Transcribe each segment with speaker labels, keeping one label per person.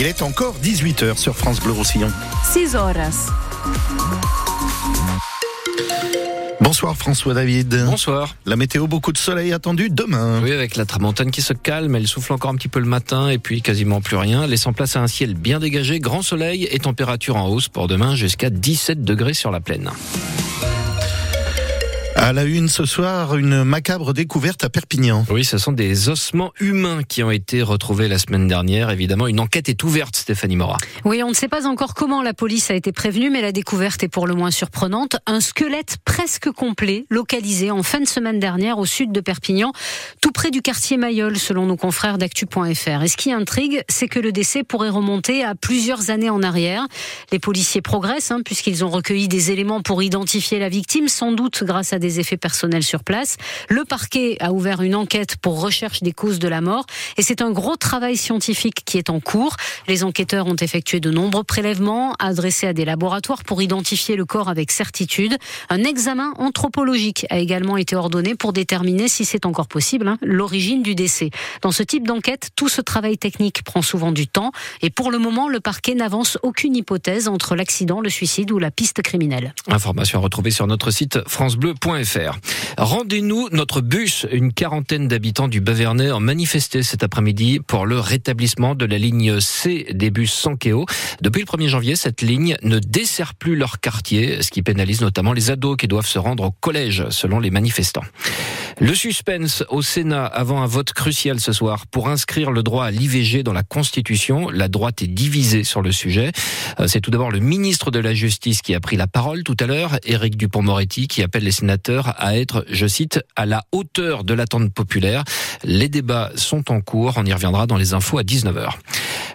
Speaker 1: Il est encore 18h sur France Bleu Roussillon.
Speaker 2: 6 horas.
Speaker 1: Bonsoir François David.
Speaker 3: Bonsoir.
Speaker 1: La météo, beaucoup de soleil attendu demain.
Speaker 3: Oui, avec la tramontane qui se calme, elle souffle encore un petit peu le matin et puis quasiment plus rien, laissant place à un ciel bien dégagé, grand soleil et température en hausse pour demain jusqu'à 17 degrés sur la plaine.
Speaker 1: À la une ce soir, une macabre découverte à Perpignan.
Speaker 3: Oui, ce sont des ossements humains qui ont été retrouvés la semaine dernière. Évidemment, une enquête est ouverte, Stéphanie Mora.
Speaker 2: Oui, on ne sait pas encore comment la police a été prévenue, mais la découverte est pour le moins surprenante. Un squelette presque complet, localisé en fin de semaine dernière au sud de Perpignan, tout près du quartier Mayol, selon nos confrères d'actu.fr. Et ce qui intrigue, c'est que le décès pourrait remonter à plusieurs années en arrière. Les policiers progressent, hein, puisqu'ils ont recueilli des éléments pour identifier la victime, sans doute grâce à des effets personnels sur place. Le parquet a ouvert une enquête pour recherche des causes de la mort et c'est un gros travail scientifique qui est en cours. Les enquêteurs ont effectué de nombreux prélèvements adressés à des laboratoires pour identifier le corps avec certitude. Un examen anthropologique a également été ordonné pour déterminer si c'est encore possible hein, l'origine du décès. Dans ce type d'enquête, tout ce travail technique prend souvent du temps et pour le moment, le parquet n'avance aucune hypothèse entre l'accident, le suicide ou la piste criminelle.
Speaker 3: Information à retrouver sur notre site francebleu.fr. Rendez-nous notre bus. Une quarantaine d'habitants du Bavernais ont manifesté cet après-midi pour le rétablissement de la ligne C des bus Sankeo. Depuis le 1er janvier, cette ligne ne dessert plus leur quartier, ce qui pénalise notamment les ados qui doivent se rendre au collège, selon les manifestants. Le suspense au Sénat avant un vote crucial ce soir pour inscrire le droit à l'IVG dans la Constitution. La droite est divisée sur le sujet. Euh, c'est tout d'abord le ministre de la Justice qui a pris la parole tout à l'heure, Éric Dupont-Moretti, qui appelle les sénateurs à être, je cite, à la hauteur de l'attente populaire. Les débats sont en cours. On y reviendra dans les infos à 19h.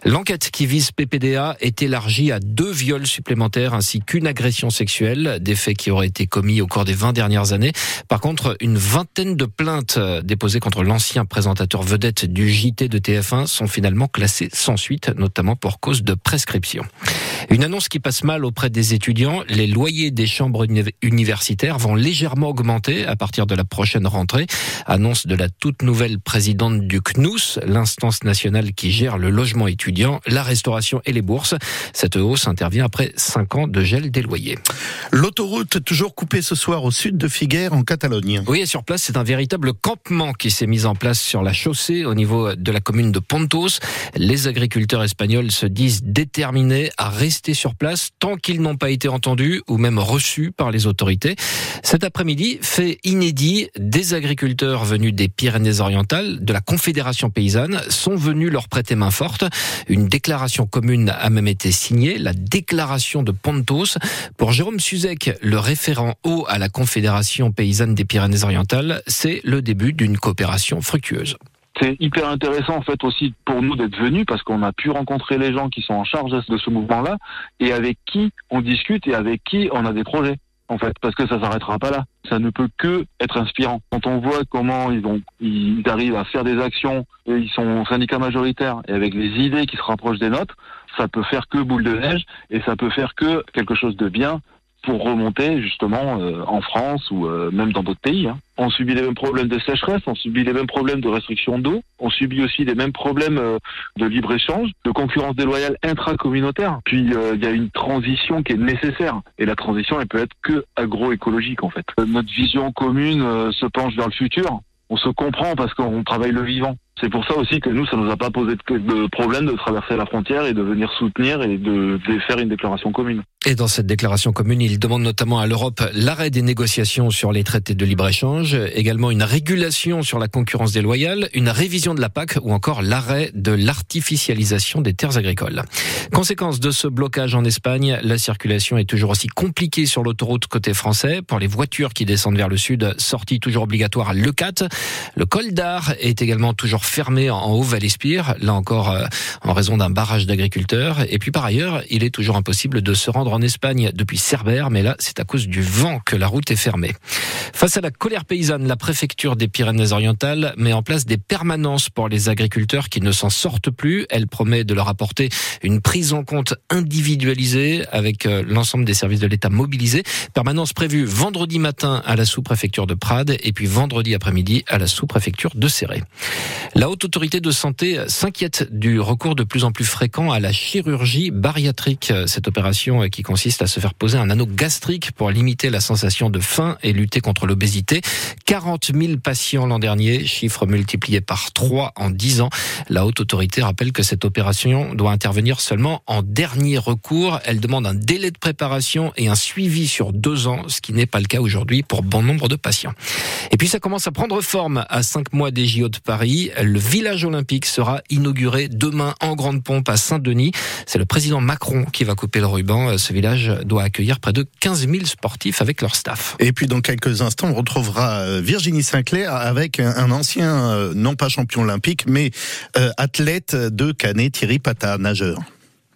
Speaker 3: L'enquête qui vise PPDA est élargie à deux viols supplémentaires ainsi qu'une agression sexuelle, des faits qui auraient été commis au cours des 20 dernières années. Par contre, une vingtaine de plaintes déposées contre l'ancien présentateur vedette du JT de TF1 sont finalement classées sans suite, notamment pour cause de prescription. Une annonce qui passe mal auprès des étudiants, les loyers des chambres universitaires vont légèrement augmenter à partir de la prochaine rentrée. Annonce de la toute nouvelle présidente du CNUS, l'instance nationale qui gère le logement étudiant, la restauration et les bourses. Cette hausse intervient après cinq ans de gel des loyers.
Speaker 1: L'autoroute toujours coupée ce soir au sud de Figueres en Catalogne.
Speaker 3: Oui, et sur place, c'est un véritable campement qui s'est mis en place sur la chaussée au niveau de la commune de Pontos. Les agriculteurs espagnols se disent déterminés à rester sur place tant qu'ils n'ont pas été entendus ou même reçus par les autorités. Cet après-midi, fait inédit, des agriculteurs venus des Pyrénées-Orientales, de la Confédération paysanne, sont venus leur prêter main forte. Une déclaration commune a même été signée, la déclaration de Pontos. Pour Jérôme Suzek, le référent haut à la Confédération paysanne des Pyrénées-Orientales, c'est le début d'une coopération fructueuse.
Speaker 4: C'est hyper intéressant en fait aussi pour nous d'être venus parce qu'on a pu rencontrer les gens qui sont en charge de ce mouvement-là et avec qui on discute et avec qui on a des projets en fait parce que ça s'arrêtera pas là. Ça ne peut que être inspirant. Quand on voit comment ils ils arrivent à faire des actions et ils sont syndicats majoritaires et avec les idées qui se rapprochent des nôtres, ça peut faire que boule de neige et ça peut faire que quelque chose de bien pour remonter justement euh, en France ou euh, même dans d'autres pays. Hein. On subit les mêmes problèmes de sécheresse, on subit les mêmes problèmes de restriction d'eau, on subit aussi les mêmes problèmes euh, de libre-échange, de concurrence déloyale intracommunautaire. Puis il y a une transition qui est nécessaire et la transition elle peut être que agroécologique en fait. Notre vision commune se penche vers le futur. On se comprend parce qu'on travaille le vivant. C'est pour ça aussi que nous, ça nous a pas posé de problème de traverser la frontière et de venir soutenir et de, faire une déclaration commune.
Speaker 3: Et dans cette déclaration commune, il demande notamment à l'Europe l'arrêt des négociations sur les traités de libre-échange, également une régulation sur la concurrence déloyale, une révision de la PAC ou encore l'arrêt de l'artificialisation des terres agricoles. Conséquence de ce blocage en Espagne, la circulation est toujours aussi compliquée sur l'autoroute côté français. Pour les voitures qui descendent vers le sud, sortie toujours obligatoire à Le4. Le col d'Ar est également toujours fermé en Haut-Valespire, là encore euh, en raison d'un barrage d'agriculteurs. Et puis par ailleurs, il est toujours impossible de se rendre en Espagne depuis Cerbère, mais là, c'est à cause du vent que la route est fermée. Face à la colère paysanne, la préfecture des Pyrénées-Orientales met en place des permanences pour les agriculteurs qui ne s'en sortent plus. Elle promet de leur apporter une prise en compte individualisée avec euh, l'ensemble des services de l'État mobilisés. Permanence prévue vendredi matin à la sous-préfecture de Prades et puis vendredi après-midi à la sous-préfecture de Serré. La haute autorité de santé s'inquiète du recours de plus en plus fréquent à la chirurgie bariatrique. Cette opération qui consiste à se faire poser un anneau gastrique pour limiter la sensation de faim et lutter contre l'obésité. 40 000 patients l'an dernier, chiffre multiplié par 3 en 10 ans. La haute autorité rappelle que cette opération doit intervenir seulement en dernier recours. Elle demande un délai de préparation et un suivi sur deux ans, ce qui n'est pas le cas aujourd'hui pour bon nombre de patients. Et puis ça commence à prendre forme à cinq mois des JO de Paris. Le village olympique sera inauguré demain en grande pompe à Saint-Denis. C'est le président Macron qui va couper le ruban. Ce village doit accueillir près de 15 000 sportifs avec leur staff.
Speaker 1: Et puis dans quelques instants, on retrouvera euh, Virginie Sinclair avec un ancien, euh, non pas champion olympique, mais euh, athlète de Canet, Thierry Pata, nageur.